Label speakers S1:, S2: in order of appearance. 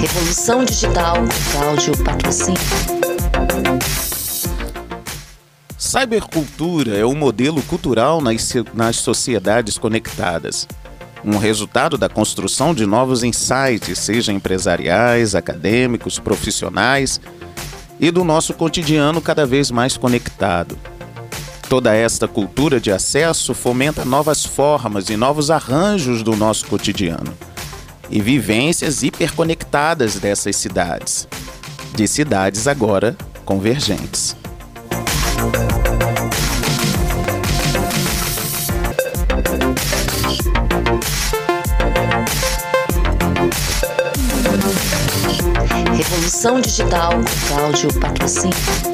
S1: Revolução Digital Cláudio Patrocínio.
S2: Cybercultura é um modelo cultural nas, nas sociedades conectadas. Um resultado da construção de novos insights, seja empresariais, acadêmicos, profissionais e do nosso cotidiano cada vez mais conectado. Toda esta cultura de acesso fomenta novas formas e novos arranjos do nosso cotidiano e vivências hiperconectadas dessas cidades, de cidades agora convergentes.
S1: Revolução Digital Cláudio Patrocínio.